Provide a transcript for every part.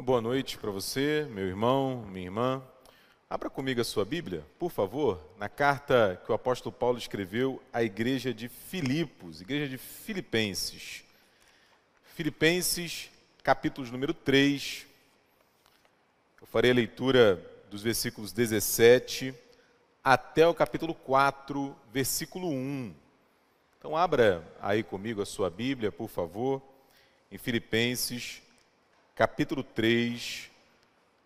Uma boa noite para você, meu irmão, minha irmã. Abra comigo a sua Bíblia, por favor, na carta que o apóstolo Paulo escreveu à igreja de Filipos, igreja de Filipenses. Filipenses, capítulo número 3. Eu farei a leitura dos versículos 17 até o capítulo 4, versículo 1. Então, abra aí comigo a sua Bíblia, por favor, em Filipenses, capítulo 3,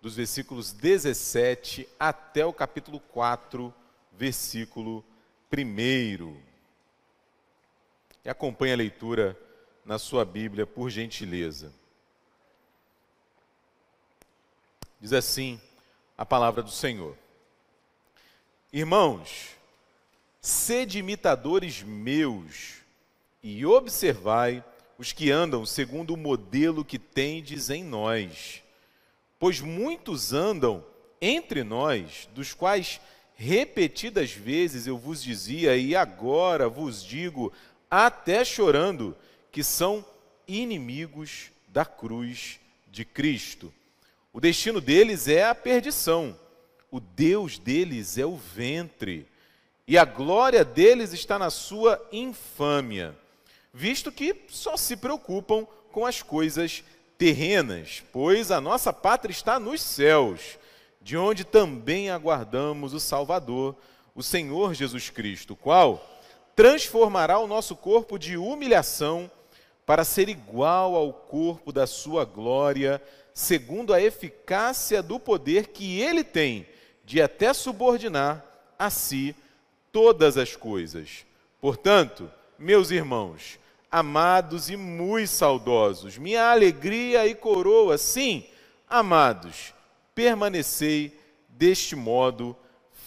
dos versículos 17 até o capítulo 4, versículo 1. E acompanhe a leitura na sua Bíblia, por gentileza. Diz assim a palavra do Senhor. Irmãos, sede imitadores meus e observai os que andam segundo o modelo que tendes em nós. Pois muitos andam entre nós, dos quais repetidas vezes eu vos dizia, e agora vos digo, até chorando, que são inimigos da cruz de Cristo. O destino deles é a perdição, o Deus deles é o ventre, e a glória deles está na sua infâmia visto que só se preocupam com as coisas terrenas, pois a nossa pátria está nos céus, de onde também aguardamos o Salvador, o Senhor Jesus Cristo, qual transformará o nosso corpo de humilhação para ser igual ao corpo da sua glória, segundo a eficácia do poder que ele tem de até subordinar a si todas as coisas. Portanto, meus irmãos, amados e muito saudosos, minha alegria e coroa, sim, amados, permanecei deste modo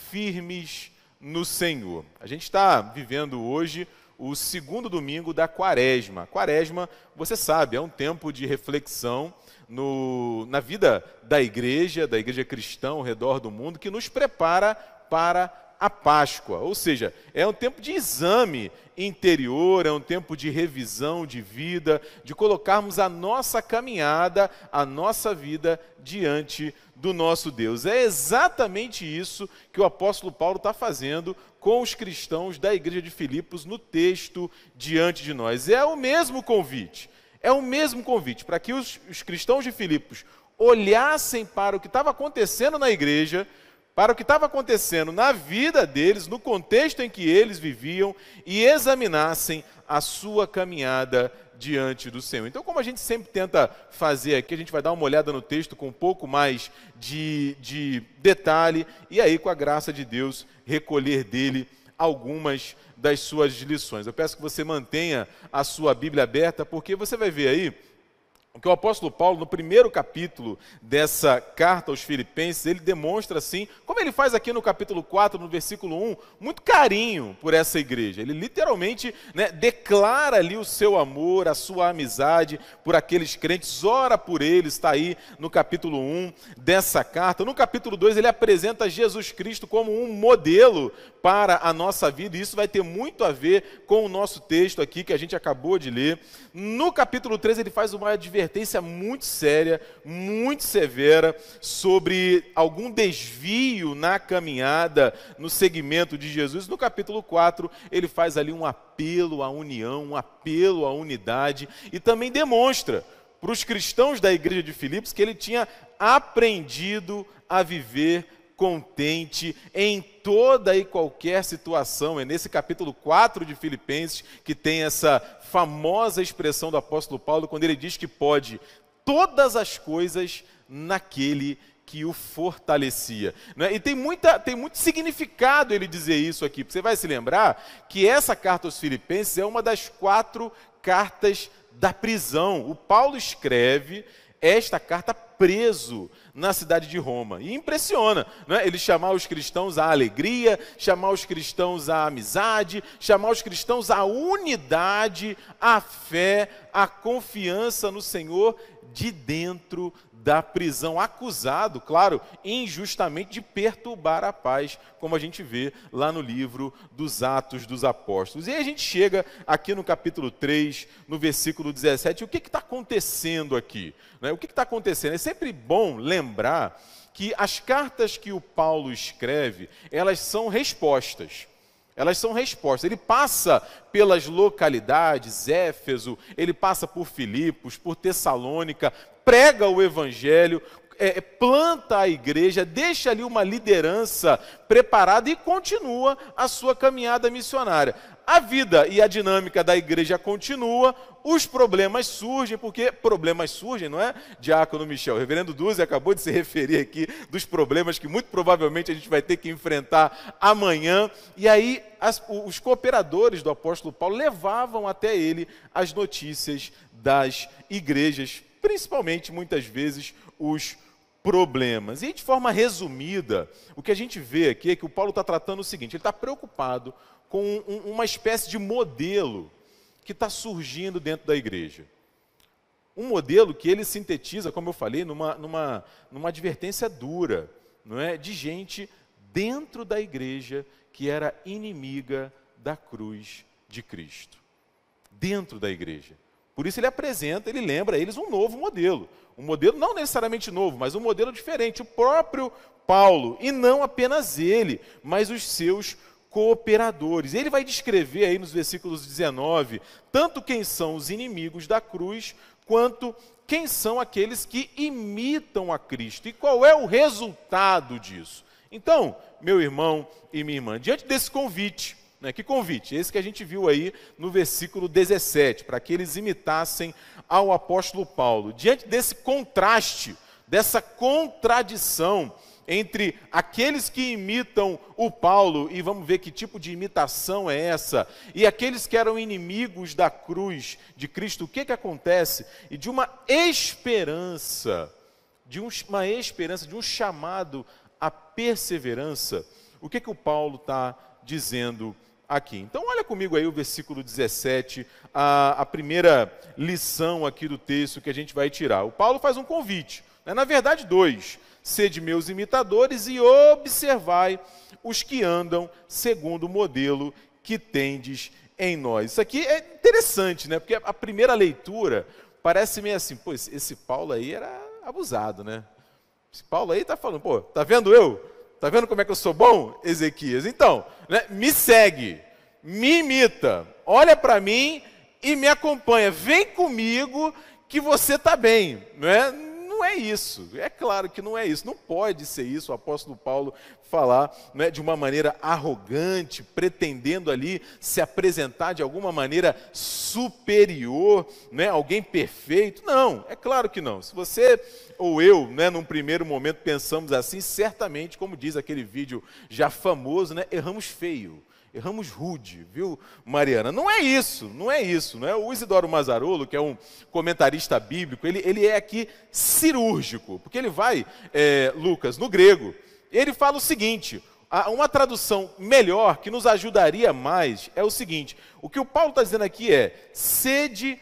firmes no Senhor. A gente está vivendo hoje o segundo domingo da quaresma. Quaresma, você sabe, é um tempo de reflexão no, na vida da igreja, da igreja cristã ao redor do mundo, que nos prepara para a Páscoa, ou seja, é um tempo de exame interior, é um tempo de revisão de vida, de colocarmos a nossa caminhada, a nossa vida diante do nosso Deus. É exatamente isso que o apóstolo Paulo está fazendo com os cristãos da igreja de Filipos no texto diante de nós. É o mesmo convite, é o mesmo convite para que os, os cristãos de Filipos olhassem para o que estava acontecendo na igreja para o que estava acontecendo na vida deles, no contexto em que eles viviam e examinassem a sua caminhada diante do Senhor. Então, como a gente sempre tenta fazer aqui, a gente vai dar uma olhada no texto com um pouco mais de, de detalhe e aí, com a graça de Deus, recolher dele algumas das suas lições. Eu peço que você mantenha a sua Bíblia aberta, porque você vai ver aí que o apóstolo Paulo, no primeiro capítulo dessa carta aos Filipenses, ele demonstra assim, como ele faz aqui no capítulo 4, no versículo 1, muito carinho por essa igreja. Ele literalmente né, declara ali o seu amor, a sua amizade por aqueles crentes, ora por eles, está aí no capítulo 1 dessa carta. No capítulo 2, ele apresenta Jesus Cristo como um modelo para a nossa vida, e isso vai ter muito a ver com o nosso texto aqui que a gente acabou de ler. No capítulo 3, ele faz uma advertência muito séria, muito severa, sobre algum desvio na caminhada, no segmento de Jesus. No capítulo 4, ele faz ali um apelo à união, um apelo à unidade, e também demonstra para os cristãos da igreja de Filipos que ele tinha aprendido a viver contente em toda e qualquer situação. É nesse capítulo 4 de Filipenses que tem essa famosa expressão do apóstolo Paulo, quando ele diz que pode todas as coisas naquele que o fortalecia. Né? E tem, muita, tem muito significado ele dizer isso aqui. Você vai se lembrar que essa carta aos Filipenses é uma das quatro cartas da prisão. O Paulo escreve esta carta preso na cidade de Roma. E impressiona, né? ele chamar os cristãos à alegria, chamar os cristãos à amizade, chamar os cristãos à unidade, à fé, à confiança no Senhor de dentro da prisão, acusado, claro, injustamente de perturbar a paz, como a gente vê lá no livro dos Atos dos Apóstolos. E aí a gente chega aqui no capítulo 3, no versículo 17, o que está acontecendo aqui? Né? O que está acontecendo? É sempre bom lembrar que as cartas que o Paulo escreve, elas são respostas. Elas são respostas. Ele passa pelas localidades, Éfeso, ele passa por Filipos, por Tessalônica, prega o evangelho, é, planta a igreja, deixa ali uma liderança preparada e continua a sua caminhada missionária. A vida e a dinâmica da igreja continua, os problemas surgem, porque problemas surgem, não é? Diácono Michel, o reverendo Duzi acabou de se referir aqui dos problemas que muito provavelmente a gente vai ter que enfrentar amanhã. E aí as, os cooperadores do apóstolo Paulo levavam até ele as notícias das igrejas, principalmente muitas vezes os problemas. E de forma resumida, o que a gente vê aqui é que o Paulo está tratando o seguinte: ele está preocupado com um, uma espécie de modelo que está surgindo dentro da igreja. Um modelo que ele sintetiza, como eu falei, numa, numa, numa advertência dura, não é? de gente dentro da igreja que era inimiga da cruz de Cristo. Dentro da igreja. Por isso ele apresenta, ele lembra a eles um novo modelo. Um modelo não necessariamente novo, mas um modelo diferente. O próprio Paulo, e não apenas ele, mas os seus cooperadores. Ele vai descrever aí nos versículos 19, tanto quem são os inimigos da cruz, quanto quem são aqueles que imitam a Cristo. E qual é o resultado disso? Então, meu irmão e minha irmã, diante desse convite, né? Que convite? Esse que a gente viu aí no versículo 17, para que eles imitassem ao apóstolo Paulo. Diante desse contraste, dessa contradição entre aqueles que imitam o Paulo, e vamos ver que tipo de imitação é essa, e aqueles que eram inimigos da cruz de Cristo, o que, que acontece? E de uma esperança, de um, uma esperança, de um chamado à perseverança, o que, que o Paulo está dizendo aqui. Então, olha comigo aí o versículo 17, a, a primeira lição aqui do texto que a gente vai tirar. O Paulo faz um convite, né? na verdade, dois. Sede meus imitadores e observai os que andam segundo o modelo que tendes em nós. Isso aqui é interessante, né? Porque a primeira leitura parece meio assim, pô, esse Paulo aí era abusado, né? Esse Paulo aí tá falando, pô, tá vendo eu? Tá vendo como é que eu sou bom, Ezequias? Então, né, me segue, me imita, olha para mim e me acompanha. Vem comigo que você está bem, não é? Não é isso. É claro que não é isso. Não pode ser isso. O apóstolo Paulo falar é, de uma maneira arrogante, pretendendo ali se apresentar de alguma maneira superior, né, alguém perfeito. Não, é claro que não. Se você ou eu, né, num primeiro momento pensamos assim, certamente, como diz aquele vídeo já famoso, né, erramos feio erramos rude, viu, Mariana? Não é isso, não é isso. Não é? O Isidoro Mazarolo, que é um comentarista bíblico, ele, ele é aqui cirúrgico, porque ele vai, é, Lucas, no grego, ele fala o seguinte: uma tradução melhor, que nos ajudaria mais, é o seguinte: o que o Paulo está dizendo aqui é, sede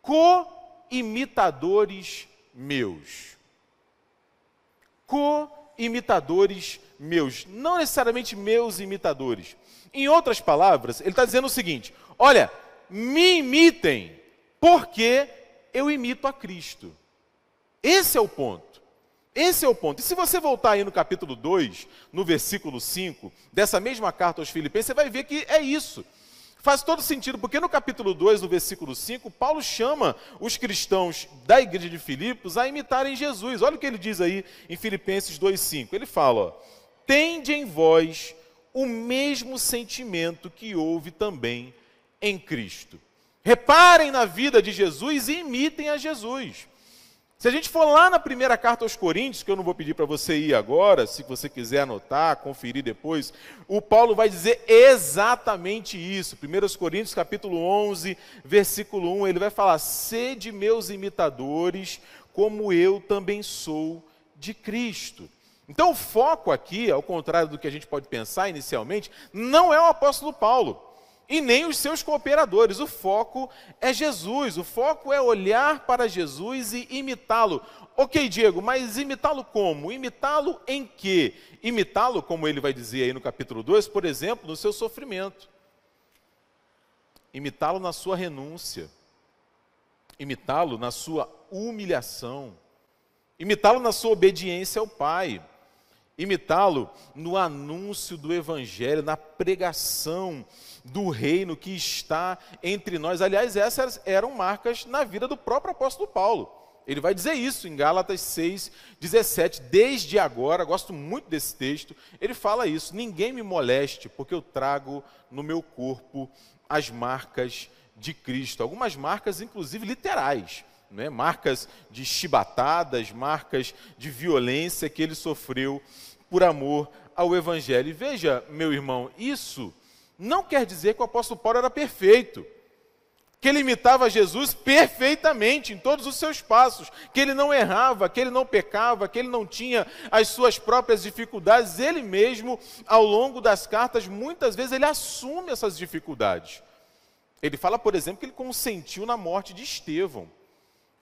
co-imitadores meus. Co-imitadores meus, não necessariamente meus imitadores. Em outras palavras, ele está dizendo o seguinte: olha, me imitem, porque eu imito a Cristo. Esse é o ponto. Esse é o ponto. E se você voltar aí no capítulo 2, no versículo 5, dessa mesma carta aos Filipenses, você vai ver que é isso. Faz todo sentido, porque no capítulo 2, no versículo 5, Paulo chama os cristãos da igreja de Filipos a imitarem Jesus. Olha o que ele diz aí em Filipenses 2,5. Ele fala: ó, Tende em vós o mesmo sentimento que houve também em Cristo. Reparem na vida de Jesus e imitem a Jesus. Se a gente for lá na primeira carta aos Coríntios, que eu não vou pedir para você ir agora, se você quiser anotar, conferir depois, o Paulo vai dizer exatamente isso. 1 Coríntios capítulo 11, versículo 1, ele vai falar: "Sede meus imitadores, como eu também sou de Cristo". Então, o foco aqui, ao contrário do que a gente pode pensar inicialmente, não é o apóstolo Paulo. e nem os seus cooperadores. O foco é Jesus, o foco é olhar para Jesus e imitá-lo. Ok, Diego, mas imitá-lo como? Imitá-lo em quê? Imitá-lo, como ele vai dizer aí no capítulo 2, por exemplo, no seu sofrimento. Imitá-lo na sua renúncia. Imitá-lo na sua humilhação. Imitá-lo na sua obediência ao Pai imitá-lo no anúncio do Evangelho, na pregação do reino que está entre nós. Aliás, essas eram marcas na vida do próprio apóstolo Paulo. Ele vai dizer isso em Gálatas 6, 17. Desde agora, gosto muito desse texto, ele fala isso: ninguém me moleste, porque eu trago no meu corpo as marcas de Cristo. Algumas marcas, inclusive literais. Né? Marcas de chibatadas, marcas de violência que ele sofreu por amor ao Evangelho. E veja, meu irmão, isso não quer dizer que o apóstolo Paulo era perfeito, que ele imitava Jesus perfeitamente em todos os seus passos, que ele não errava, que ele não pecava, que ele não tinha as suas próprias dificuldades. Ele mesmo, ao longo das cartas, muitas vezes ele assume essas dificuldades. Ele fala, por exemplo, que ele consentiu na morte de Estevão.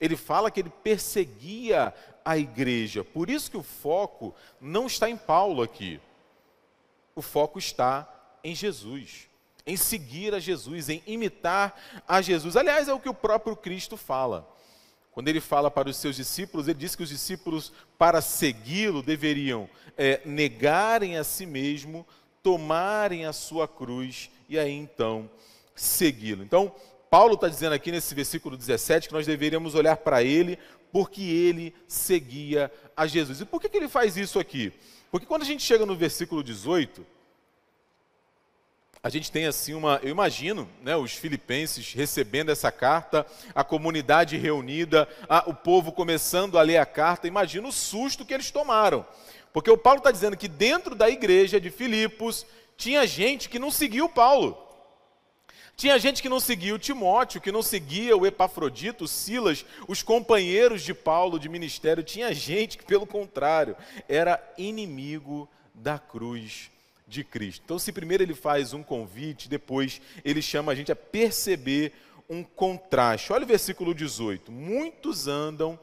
Ele fala que ele perseguia a igreja. Por isso que o foco não está em Paulo aqui. O foco está em Jesus, em seguir a Jesus, em imitar a Jesus. Aliás, é o que o próprio Cristo fala. Quando ele fala para os seus discípulos, ele diz que os discípulos, para segui-lo, deveriam é, negarem a si mesmo, tomarem a sua cruz e aí então segui-lo. Então, Paulo está dizendo aqui nesse versículo 17 que nós deveríamos olhar para ele porque ele seguia a Jesus. E por que, que ele faz isso aqui? Porque quando a gente chega no versículo 18, a gente tem assim uma, eu imagino, né, os filipenses recebendo essa carta, a comunidade reunida, a, o povo começando a ler a carta, imagina o susto que eles tomaram. Porque o Paulo está dizendo que dentro da igreja de Filipos tinha gente que não seguiu Paulo. Tinha gente que não seguia o Timóteo, que não seguia o Epafrodito, o Silas, os companheiros de Paulo de ministério. Tinha gente que, pelo contrário, era inimigo da cruz de Cristo. Então, se primeiro ele faz um convite, depois ele chama a gente a perceber um contraste. Olha o versículo 18: Muitos andam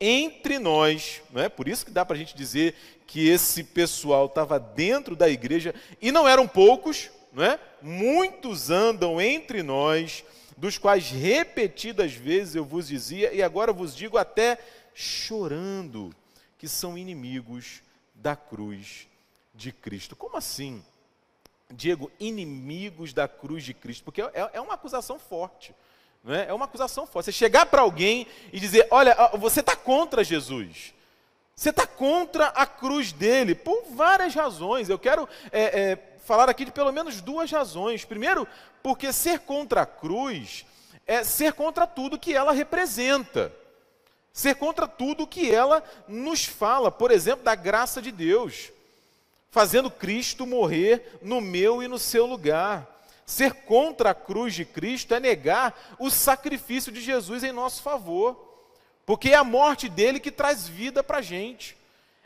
entre nós, não é? Por isso que dá para a gente dizer que esse pessoal estava dentro da igreja e não eram poucos, não é? Muitos andam entre nós, dos quais repetidas vezes eu vos dizia, e agora vos digo até chorando, que são inimigos da cruz de Cristo. Como assim? Diego, inimigos da cruz de Cristo, porque é, é uma acusação forte. É? é uma acusação forte. Você chegar para alguém e dizer: Olha, você está contra Jesus. Você está contra a cruz dele, por várias razões. Eu quero é, é, falar aqui de pelo menos duas razões. Primeiro, porque ser contra a cruz é ser contra tudo que ela representa. Ser contra tudo que ela nos fala, por exemplo, da graça de Deus, fazendo Cristo morrer no meu e no seu lugar. Ser contra a cruz de Cristo é negar o sacrifício de Jesus em nosso favor, porque é a morte dele que traz vida para a gente,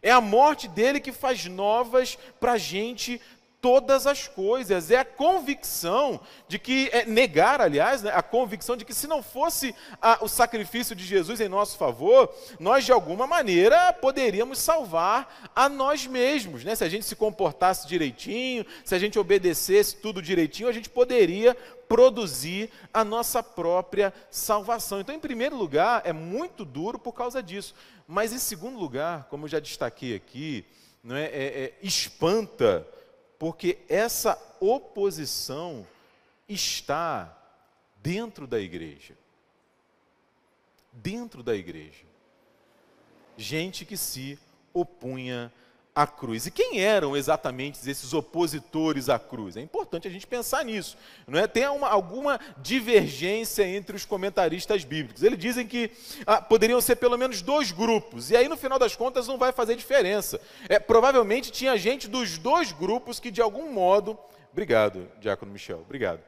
é a morte dele que faz novas para a gente todas as coisas. É a convicção de que, é negar, aliás, né, a convicção de que se não fosse a, o sacrifício de Jesus em nosso favor, nós de alguma maneira poderíamos salvar a nós mesmos. Né? Se a gente se comportasse direitinho, se a gente obedecesse tudo direitinho, a gente poderia produzir a nossa própria salvação. Então, em primeiro lugar, é muito duro por causa disso. Mas, em segundo lugar, como eu já destaquei aqui, é, é, é espanta porque essa oposição está dentro da igreja. Dentro da igreja. Gente que se opunha a cruz. E quem eram exatamente esses opositores à cruz? É importante a gente pensar nisso. Não é? Tem uma, alguma divergência entre os comentaristas bíblicos. Eles dizem que ah, poderiam ser pelo menos dois grupos, e aí no final das contas não vai fazer diferença. É, provavelmente tinha gente dos dois grupos que de algum modo. Obrigado, Diácono Michel, obrigado.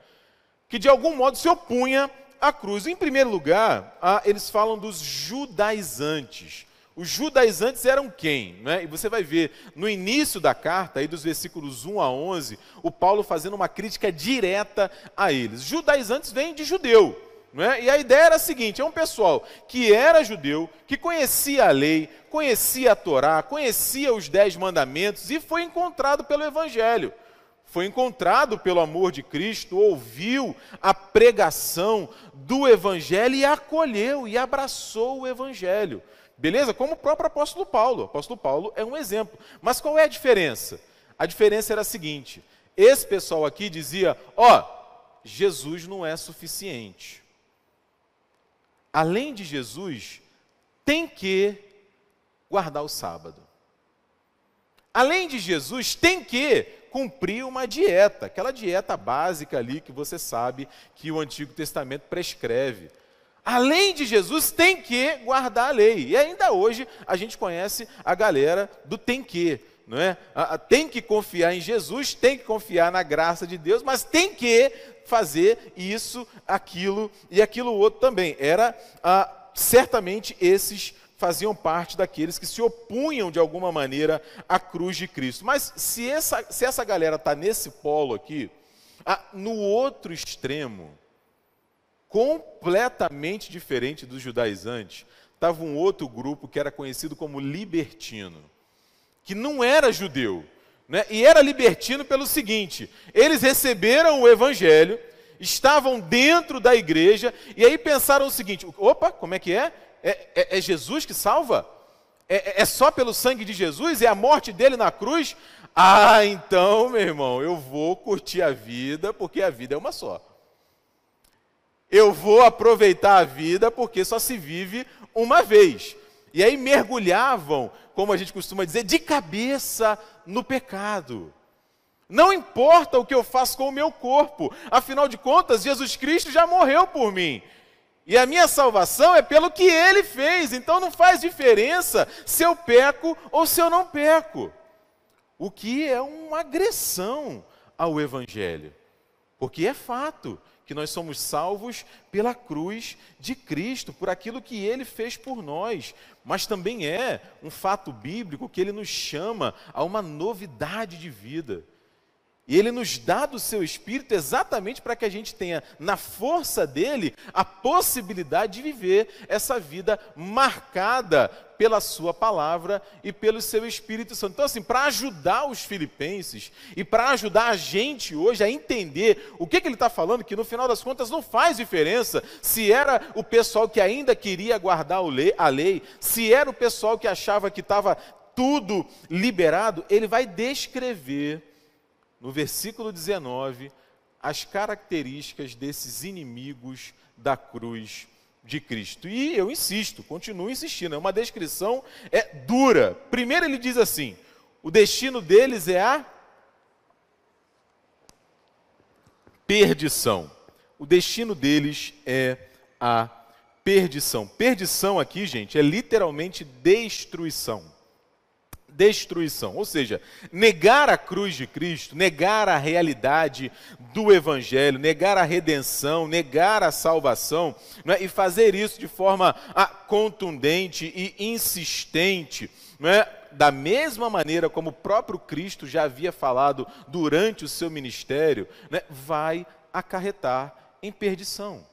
Que de algum modo se opunha à cruz. Em primeiro lugar, ah, eles falam dos judaizantes. Os judaizantes eram quem? Né? E você vai ver no início da carta, aí dos versículos 1 a 11, o Paulo fazendo uma crítica direta a eles. Judaizantes vêm de judeu. Né? E a ideia era a seguinte: é um pessoal que era judeu, que conhecia a lei, conhecia a Torá, conhecia os dez mandamentos e foi encontrado pelo Evangelho. Foi encontrado pelo amor de Cristo, ouviu a pregação do Evangelho e acolheu e abraçou o Evangelho. Beleza? Como o próprio apóstolo Paulo. O apóstolo Paulo é um exemplo. Mas qual é a diferença? A diferença era a seguinte: esse pessoal aqui dizia: ó, oh, Jesus não é suficiente. Além de Jesus, tem que guardar o sábado. Além de Jesus, tem que cumprir uma dieta, aquela dieta básica ali que você sabe que o Antigo Testamento prescreve além de Jesus, tem que guardar a lei. E ainda hoje a gente conhece a galera do tem que. Não é? Tem que confiar em Jesus, tem que confiar na graça de Deus, mas tem que fazer isso, aquilo e aquilo outro também. Era ah, certamente esses faziam parte daqueles que se opunham de alguma maneira à cruz de Cristo. Mas se essa, se essa galera está nesse polo aqui, ah, no outro extremo, completamente diferente dos judaizantes, estava um outro grupo que era conhecido como libertino, que não era judeu, né? e era libertino pelo seguinte: eles receberam o evangelho, estavam dentro da igreja, e aí pensaram o seguinte: opa, como é que é? É, é, é Jesus que salva? É, é, só pelo sangue de Jesus? É a morte dele na cruz? Ah, então, meu irmão, eu vou curtir a vida, porque a vida é uma só eu vou aproveitar a vida porque só se vive uma vez. E aí mergulhavam, como a gente costuma dizer, de cabeça no pecado. Não importa o que eu faço com o meu corpo, afinal de contas, Jesus Cristo já morreu por mim. E a minha salvação é pelo que ele fez, então não faz diferença se eu peco ou se eu não peco. O que é uma agressão ao Evangelho, porque é fato que nós somos salvos pela cruz de Cristo, por aquilo que ele fez por nós. Mas também é um fato bíblico que ele nos chama a uma novidade de vida. E ele nos dá do seu espírito exatamente para que a gente tenha, na força dele, a possibilidade de viver essa vida marcada pela sua palavra e pelo seu Espírito Santo. Então, assim, para ajudar os filipenses e para ajudar a gente hoje a entender o que, que ele está falando, que no final das contas não faz diferença se era o pessoal que ainda queria guardar a lei, se era o pessoal que achava que estava tudo liberado, ele vai descrever no versículo 19, as características desses inimigos da cruz de Cristo. E eu insisto, continuo insistindo, é uma descrição é dura. Primeiro ele diz assim: o destino deles é a perdição. O destino deles é a perdição. Perdição aqui, gente, é literalmente destruição destruição. Ou seja, negar a cruz de Cristo, negar a realidade do Evangelho, negar a redenção, negar a salvação, é? e fazer isso de forma ah, contundente e insistente, é? da mesma maneira como o próprio Cristo já havia falado durante o seu ministério, é? vai acarretar em perdição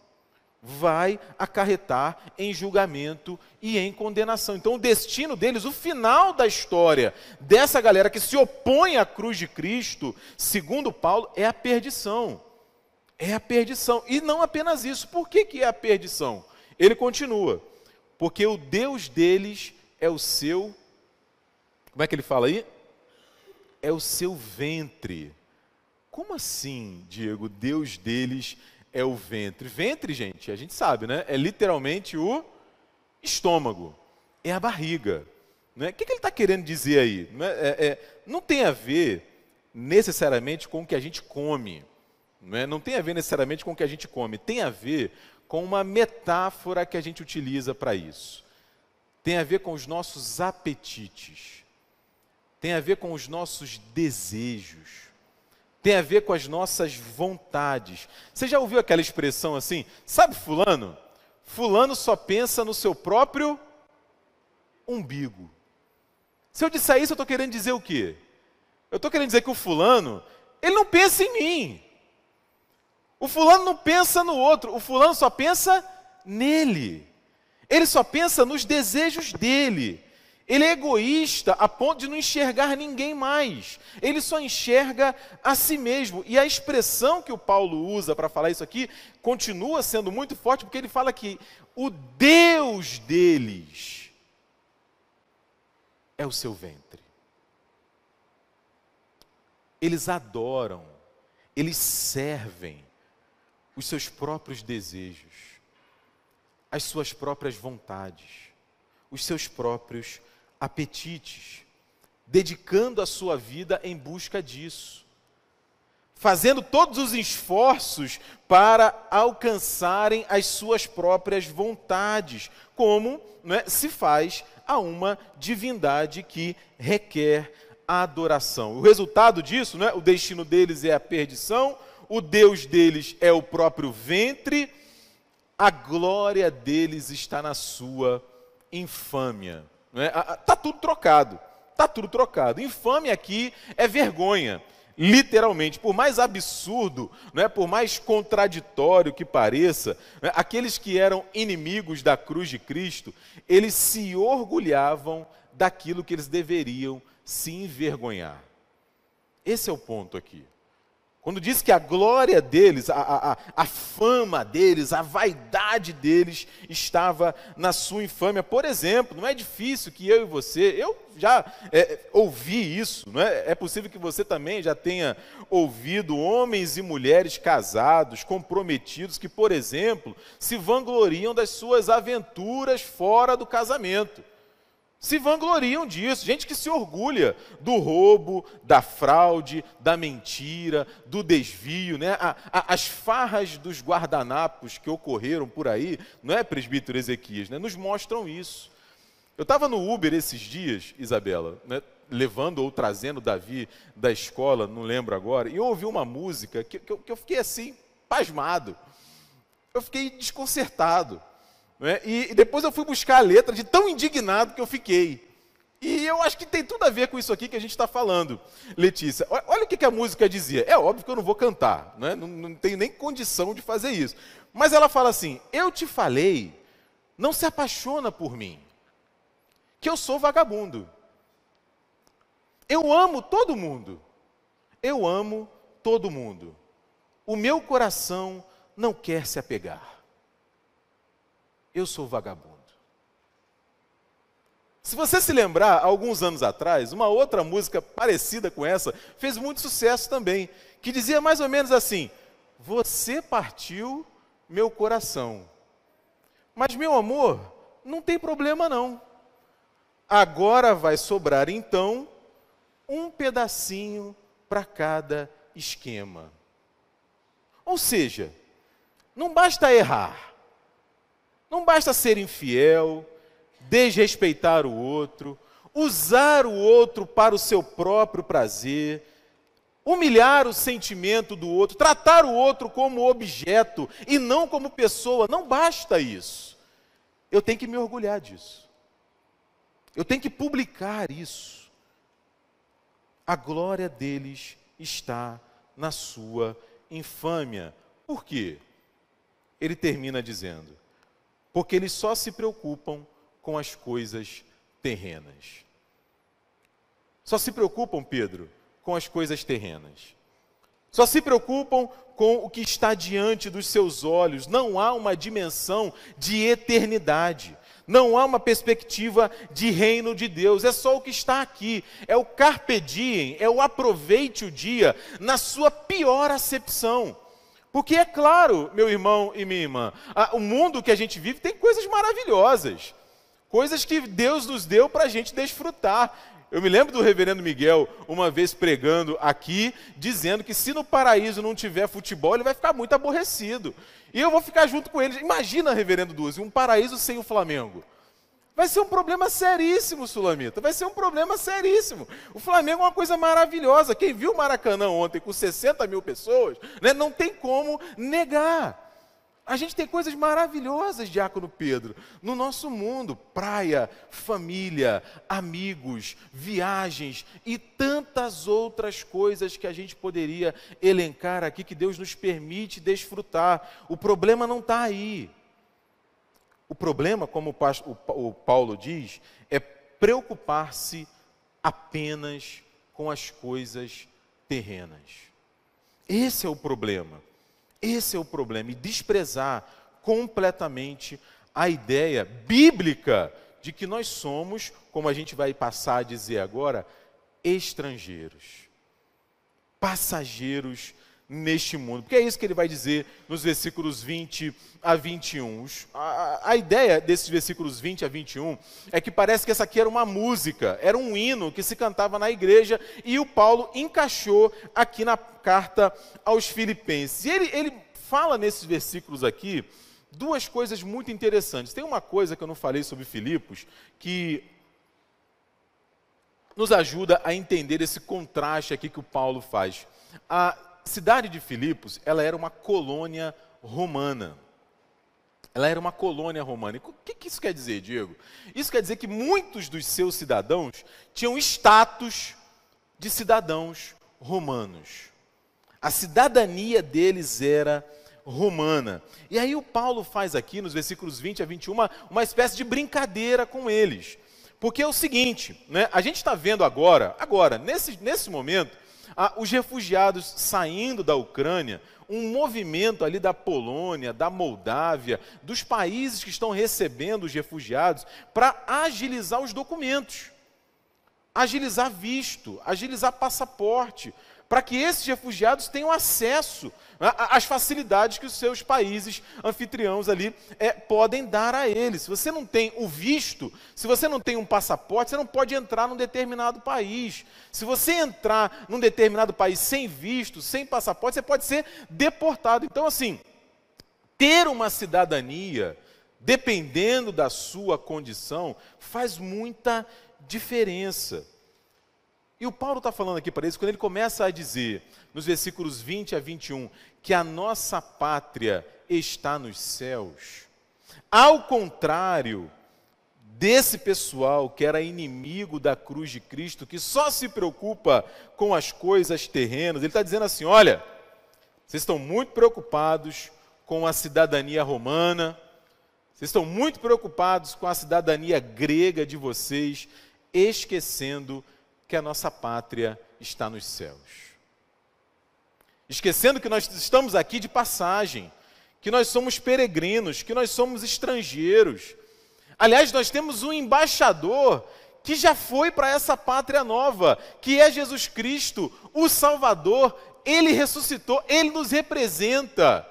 vai acarretar em julgamento e em condenação. Então, o destino deles, o final da história dessa galera que se opõe à cruz de Cristo, segundo Paulo, é a perdição. É a perdição. E não apenas isso. Por que, que é a perdição? Ele continua. Porque o Deus deles é o seu. Como é que ele fala aí? É o seu ventre. Como assim, Diego? Deus deles é é o ventre. Ventre, gente, a gente sabe, né? É literalmente o estômago, é a barriga. Né? O que, que ele está querendo dizer aí? Não, é, é, é, não tem a ver necessariamente com o que a gente come. Não, é? não tem a ver necessariamente com o que a gente come. Tem a ver com uma metáfora que a gente utiliza para isso. Tem a ver com os nossos apetites. Tem a ver com os nossos desejos tem a ver com as nossas vontades. Você já ouviu aquela expressão assim? Sabe, Fulano? Fulano só pensa no seu próprio umbigo. Se eu disser isso, eu estou querendo dizer o quê? Eu estou querendo dizer que o fulano, ele não pensa em mim. O fulano não pensa no outro, o fulano só pensa nele. Ele só pensa nos desejos dele. Ele é egoísta a ponto de não enxergar ninguém mais. Ele só enxerga a si mesmo. E a expressão que o Paulo usa para falar isso aqui continua sendo muito forte, porque ele fala que o Deus deles é o seu ventre. Eles adoram, eles servem os seus próprios desejos, as suas próprias vontades, os seus próprios apetites, dedicando a sua vida em busca disso, fazendo todos os esforços para alcançarem as suas próprias vontades, como é, se faz a uma divindade que requer adoração. O resultado disso, é, o destino deles é a perdição, o Deus deles é o próprio ventre, a glória deles está na sua infâmia. Está é? tudo trocado. Está tudo trocado. Infame aqui é vergonha. Literalmente, por mais absurdo, é? por mais contraditório que pareça, é? aqueles que eram inimigos da cruz de Cristo, eles se orgulhavam daquilo que eles deveriam se envergonhar. Esse é o ponto aqui. Quando diz que a glória deles, a, a, a, fama deles, a vaidade deles estava na sua infâmia. Por exemplo, não é difícil que eu e você, eu já é, ouvi isso, não é? é possível que você também já tenha ouvido homens e mulheres casados, comprometidos, que, por exemplo, se vangloriam das suas aventuras fora do casamento se vangloriam disso, gente que se orgulha do roubo, da fraude, da mentira, do desvio, né? A, a, as farras dos guardanapos que ocorreram por aí, não é, presbítero Ezequias, né? nos mostram isso. Eu estava no Uber esses dias, Isabela, né? levando ou trazendo Davi da escola, não lembro agora, e eu ouvi uma música que, que, eu, que eu fiquei assim, pasmado. Eu fiquei desconcertado. É? E, e depois eu fui buscar a letra de tão indignado que eu fiquei. E eu acho que tem tudo a ver com isso aqui que a gente está falando, Letícia. Olha o que, que, a música dizia. É óbvio que eu não vou cantar, né? não, não tenho nem condição de fazer isso. Mas ela fala assim: Eu te falei, não se apaixona por mim, que eu sou vagabundo. Eu amo todo mundo. Eu amo todo mundo. O meu coração não quer se apegar eu sou vagabundo. Se você se lembrar, alguns anos atrás, uma outra música parecida com essa fez muito sucesso também, que dizia mais ou menos assim: Você partiu meu coração. Mas, meu amor, não tem problema não. Agora vai sobrar então um pedacinho para cada esquema. Ou seja, não basta errar, não basta ser infiel, desrespeitar o outro, usar o outro para o seu próprio prazer, humilhar o sentimento do outro, tratar o outro como objeto e não como pessoa. Não basta isso. Eu tenho que me orgulhar disso. Eu tenho que publicar isso. A glória deles está na sua infâmia. Por quê? Ele termina dizendo: porque eles só se preocupam com as coisas terrenas. Só se preocupam, Pedro, com as coisas terrenas. Só se preocupam com o que está diante dos seus olhos. Não há uma dimensão de eternidade. Não há uma perspectiva de reino de Deus. É só o que está aqui. É o carpe diem, é o aproveite o dia na sua pior acepção. Porque é claro, meu irmão e minha irmã, a, o mundo que a gente vive tem coisas maravilhosas, coisas que Deus nos deu para a gente desfrutar. Eu me lembro do reverendo Miguel, uma vez pregando aqui, dizendo que se no paraíso não tiver futebol, ele vai ficar muito aborrecido. E eu vou ficar junto com ele. Imagina, reverendo Duas, um paraíso sem o Flamengo. Vai ser um problema seríssimo, Sulamita. Vai ser um problema seríssimo. O Flamengo é uma coisa maravilhosa. Quem viu o Maracanã ontem com 60 mil pessoas, né, não tem como negar. A gente tem coisas maravilhosas, Diácono Pedro, no nosso mundo: praia, família, amigos, viagens e tantas outras coisas que a gente poderia elencar aqui que Deus nos permite desfrutar. O problema não está aí. O problema, como o Paulo diz, é preocupar-se apenas com as coisas terrenas. Esse é o problema. Esse é o problema. E desprezar completamente a ideia bíblica de que nós somos, como a gente vai passar a dizer agora, estrangeiros, passageiros neste mundo. Porque é isso que ele vai dizer nos versículos 20 a 21. A, a, ideia desses versículos 20 a 21 é que parece que essa aqui era uma música, era um hino que se cantava na igreja e o Paulo encaixou aqui na carta aos Filipenses. E ele, ele fala nesses versículos aqui duas coisas muito interessantes. Tem uma coisa que eu não falei sobre Filipos que nos ajuda a entender esse contraste aqui que o Paulo faz. A cidade de Filipos, ela era uma colônia romana. Ela era uma colônia romana. E o que, que isso quer dizer, Diego? Isso quer dizer que muitos dos seus cidadãos tinham status de cidadãos romanos. A cidadania deles era romana. E aí o Paulo faz aqui, nos versículos 20 a 21, uma, uma espécie de brincadeira com eles. Porque é o seguinte, né, a gente está vendo agora, agora, nesse, nesse momento, ah, os refugiados saindo da Ucrânia, um movimento ali da Polônia, da Moldávia, dos países que estão recebendo os refugiados, para agilizar os documentos, agilizar visto, agilizar passaporte, para que esses refugiados tenham acesso às facilidades que os seus países anfitriãos ali é, podem dar a eles. Se você não tem o visto, se você não tem um passaporte, você não pode entrar num determinado país. Se você entrar num determinado país sem visto, sem passaporte, você pode ser deportado. Então, assim, ter uma cidadania, dependendo da sua condição, faz muita diferença. E o Paulo está falando aqui para eles, quando ele começa a dizer, nos versículos 20 a 21, que a nossa pátria está nos céus, ao contrário desse pessoal que era inimigo da cruz de Cristo, que só se preocupa com as coisas terrenas, ele está dizendo assim: olha, vocês estão muito preocupados com a cidadania romana, vocês estão muito preocupados com a cidadania grega de vocês, esquecendo que a nossa pátria está nos céus. Esquecendo que nós estamos aqui de passagem, que nós somos peregrinos, que nós somos estrangeiros. Aliás, nós temos um embaixador que já foi para essa pátria nova, que é Jesus Cristo, o Salvador. Ele ressuscitou, ele nos representa.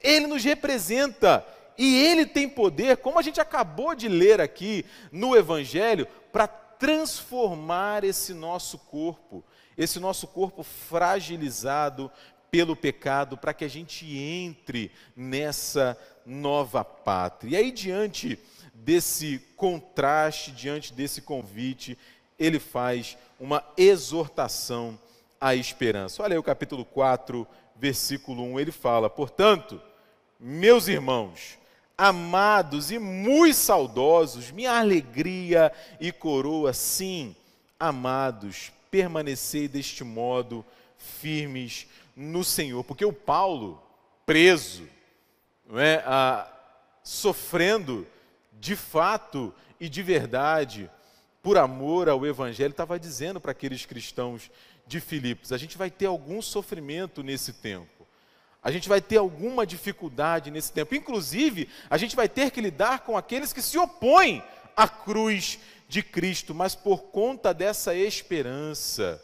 Ele nos representa. E ele tem poder, como a gente acabou de ler aqui no Evangelho, para transformar esse nosso corpo, esse nosso corpo fragilizado pelo pecado, para que a gente entre nessa nova pátria. E aí, diante desse contraste, diante desse convite, ele faz uma exortação à esperança. Olha aí o capítulo 4, versículo 1, ele fala: Portanto, meus irmãos, amados e muito saudosos, minha alegria e coroa, sim, amados, permanecei deste modo firmes no Senhor. Porque o Paulo, preso, é, sofrendo de fato e de verdade, por amor ao Evangelho, estava dizendo para aqueles cristãos de Filipos: a gente vai ter algum sofrimento nesse tempo a gente vai ter alguma dificuldade nesse tempo. Inclusive, a gente vai ter que lidar com aqueles que se opõem à cruz de Cristo, mas por conta dessa esperança,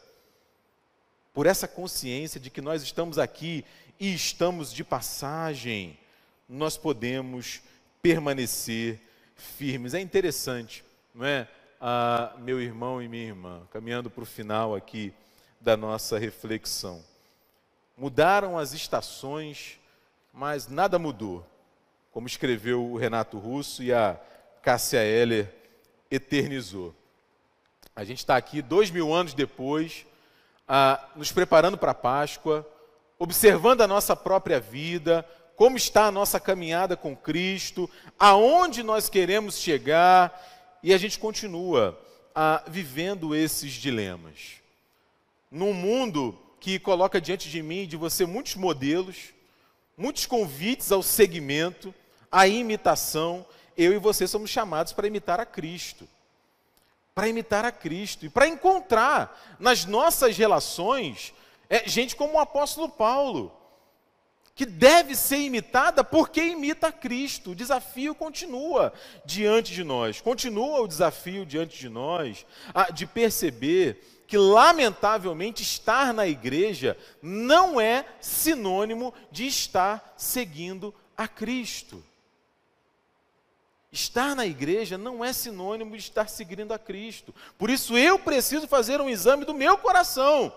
por essa consciência de que nós estamos aqui e estamos de passagem, nós podemos permanecer firmes. É interessante, não é? Ah, meu irmão e minha irmã, caminhando para o final aqui da nossa reflexão. Mudaram as estações, mas nada mudou. Como escreveu o Renato Russo e a Cássia Heller eternizou. A gente está aqui dois mil anos depois, ah, nos preparando para a Páscoa, observando a nossa própria vida, como está a nossa caminhada com Cristo, aonde nós queremos chegar, e a gente continua a, vivendo esses dilemas. Num mundo que coloca diante de mim e de você muitos modelos, muitos convites ao segmento, à imitação, eu e você somos chamados para imitar a Cristo. Para imitar a Cristo e para encontrar nas nossas relações é, gente como o apóstolo Paulo, que deve ser imitada porque imita a Cristo. O desafio continua diante de nós, continua o desafio diante de nós de perceber que, lamentavelmente, estar na igreja não é sinônimo de estar seguindo a Cristo. Estar na igreja não é sinônimo de estar seguindo a Cristo. Por isso eu preciso fazer um exame do meu coração.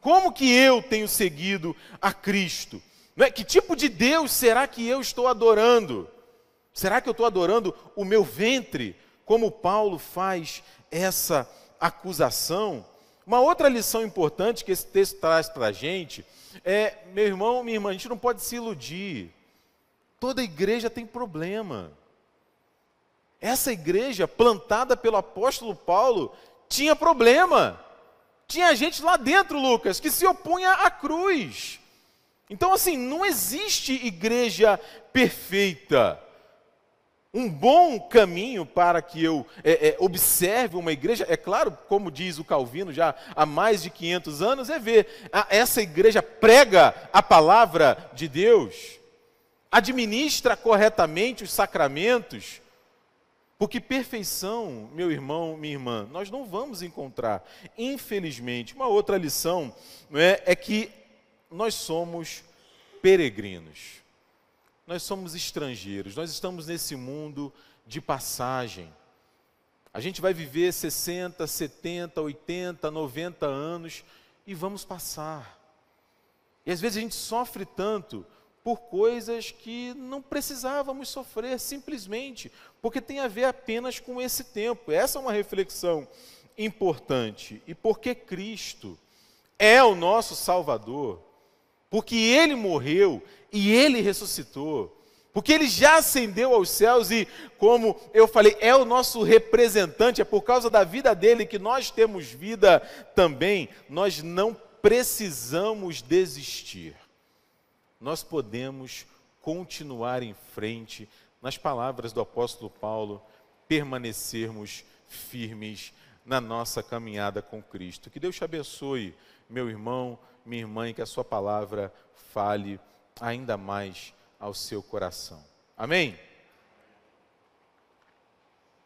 Como que eu tenho seguido a Cristo? É? Que tipo de Deus será que eu estou adorando? Será que eu estou adorando o meu ventre, como Paulo faz essa acusação? Uma outra lição importante que esse texto traz para a gente é, meu irmão, minha irmã, a gente não pode se iludir. Toda igreja tem problema. Essa igreja, plantada pelo apóstolo Paulo, tinha problema. Tinha gente lá dentro, Lucas, que se opunha à cruz. Então, assim, não existe igreja perfeita. Um bom caminho para que eu é, é, observe uma igreja, é claro, como diz o Calvino já há mais de 500 anos, é ver a, essa igreja prega a palavra de Deus, administra corretamente os sacramentos, porque perfeição, meu irmão, minha irmã, nós não vamos encontrar. Infelizmente, uma outra lição é, é que nós somos peregrinos. Nós somos estrangeiros, nós estamos nesse mundo de passagem. A gente vai viver 60, 70, 80, 90 anos e vamos passar. E às vezes a gente sofre tanto por coisas que não precisávamos sofrer, simplesmente, porque tem a ver apenas com esse tempo. Essa é uma reflexão importante. E porque Cristo é o nosso Salvador, porque Ele morreu e Ele ressuscitou, porque Ele já ascendeu aos céus e, como eu falei, é o nosso representante, é por causa da vida dele que nós temos vida também, nós não precisamos desistir. Nós podemos continuar em frente, nas palavras do apóstolo Paulo, permanecermos firmes na nossa caminhada com Cristo. Que Deus te abençoe, meu irmão, minha irmã, e que a sua palavra fale ainda mais ao seu coração. Amém?